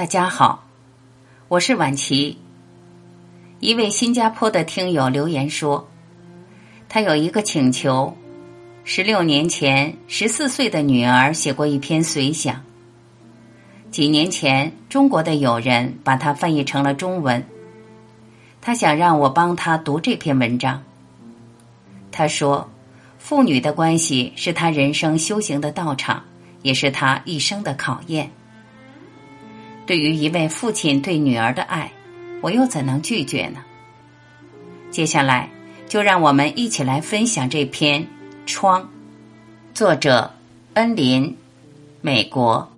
大家好，我是婉琪。一位新加坡的听友留言说，他有一个请求：十六年前，十四岁的女儿写过一篇随想。几年前，中国的友人把它翻译成了中文。他想让我帮他读这篇文章。他说，父女的关系是他人生修行的道场，也是他一生的考验。对于一位父亲对女儿的爱，我又怎能拒绝呢？接下来，就让我们一起来分享这篇《窗》，作者恩林，美国。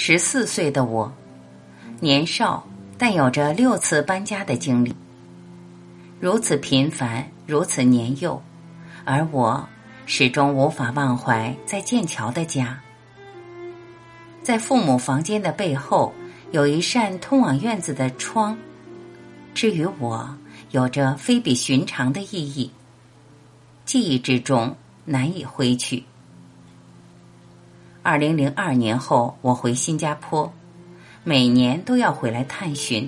十四岁的我，年少但有着六次搬家的经历，如此频繁，如此年幼，而我始终无法忘怀在剑桥的家。在父母房间的背后有一扇通往院子的窗，至于我，有着非比寻常的意义，记忆之中难以挥去。二零零二年后，我回新加坡，每年都要回来探寻。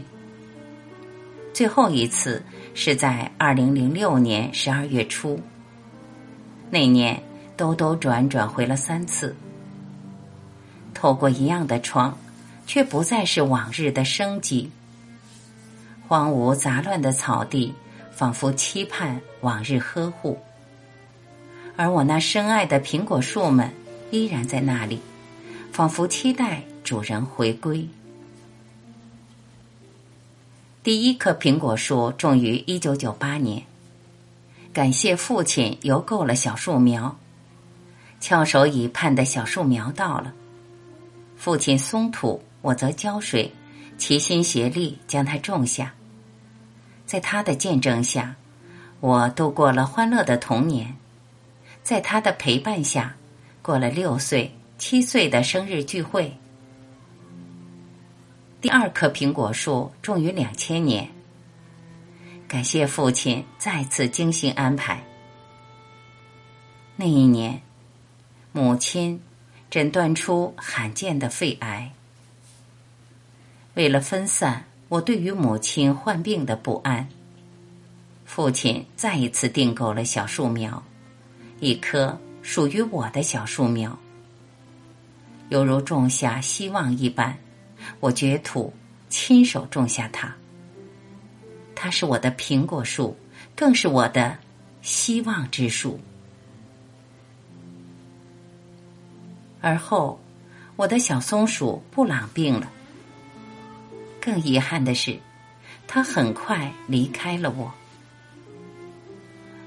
最后一次是在二零零六年十二月初。那年兜兜转转回了三次，透过一样的窗，却不再是往日的生机。荒芜杂乱的草地，仿佛期盼往日呵护，而我那深爱的苹果树们。依然在那里，仿佛期待主人回归。第一棵苹果树种于一九九八年，感谢父亲邮购了小树苗，翘首以盼的小树苗到了，父亲松土，我则浇水，齐心协力将它种下。在他的见证下，我度过了欢乐的童年，在他的陪伴下。过了六岁、七岁的生日聚会。第二棵苹果树种于两千年，感谢父亲再次精心安排。那一年，母亲诊断出罕见的肺癌。为了分散我对于母亲患病的不安，父亲再一次订购了小树苗，一棵。属于我的小树苗，犹如种下希望一般，我掘土，亲手种下它。它是我的苹果树，更是我的希望之树。而后，我的小松鼠布朗病了。更遗憾的是，它很快离开了我。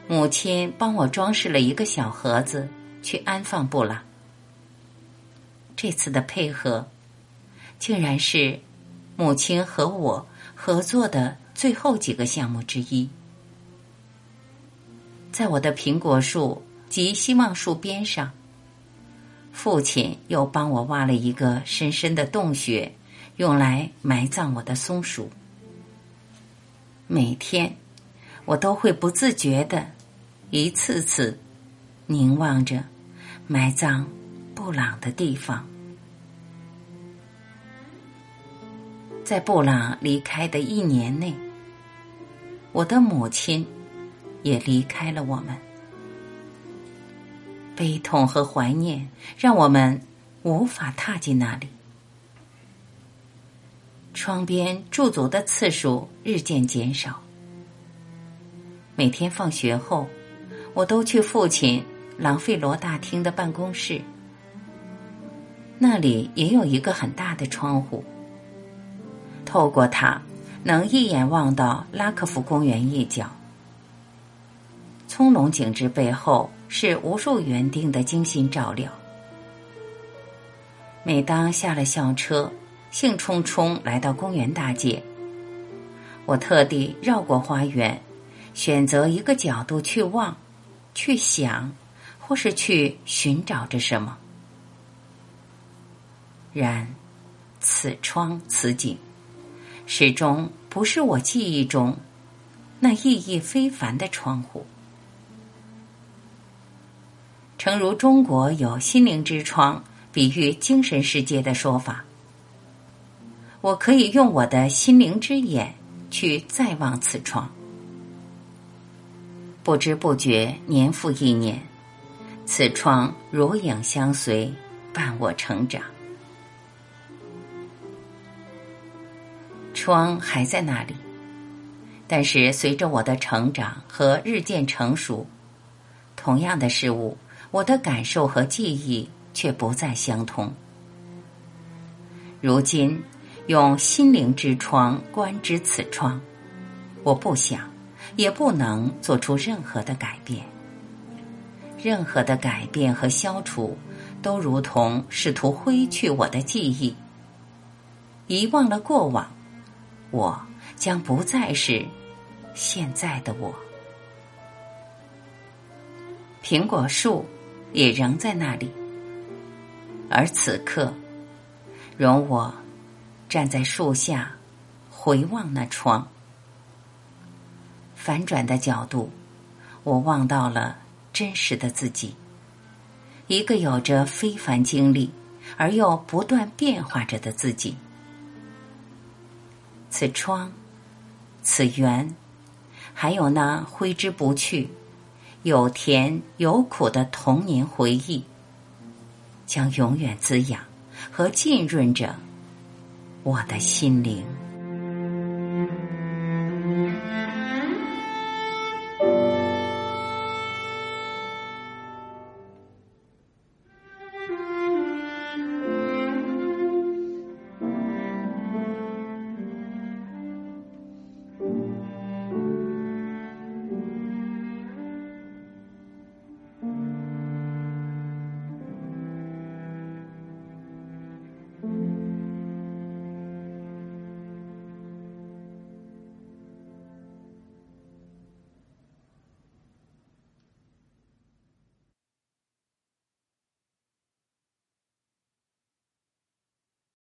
母亲帮我装饰了一个小盒子，去安放布朗。这次的配合，竟然是母亲和我合作的最后几个项目之一。在我的苹果树及希望树边上，父亲又帮我挖了一个深深的洞穴，用来埋葬我的松鼠。每天。我都会不自觉的，一次次凝望着埋葬布朗的地方。在布朗离开的一年内，我的母亲也离开了我们。悲痛和怀念让我们无法踏进那里。窗边驻足的次数日渐减少。每天放学后，我都去父亲朗费罗大厅的办公室，那里也有一个很大的窗户，透过它能一眼望到拉克福公园一角。葱茏景致背后是无数园丁的精心照料。每当下了校车，兴冲冲来到公园大街，我特地绕过花园。选择一个角度去望，去想，或是去寻找着什么。然，此窗此景，始终不是我记忆中那意义非凡的窗户。诚如中国有“心灵之窗”比喻精神世界的说法，我可以用我的心灵之眼去再望此窗。不知不觉，年复一年，此窗如影相随，伴我成长。窗还在那里，但是随着我的成长和日渐成熟，同样的事物。我的感受和记忆却不再相同。如今用心灵之窗观之此窗，我不想，也不能做出任何的改变。任何的改变和消除，都如同试图挥去我的记忆。遗忘了过往，我将不再是现在的我。苹果树。也仍在那里，而此刻，容我站在树下，回望那窗。反转的角度，我望到了真实的自己，一个有着非凡经历而又不断变化着的自己。此窗，此缘，还有那挥之不去。有甜有苦的童年回忆，将永远滋养和浸润着我的心灵。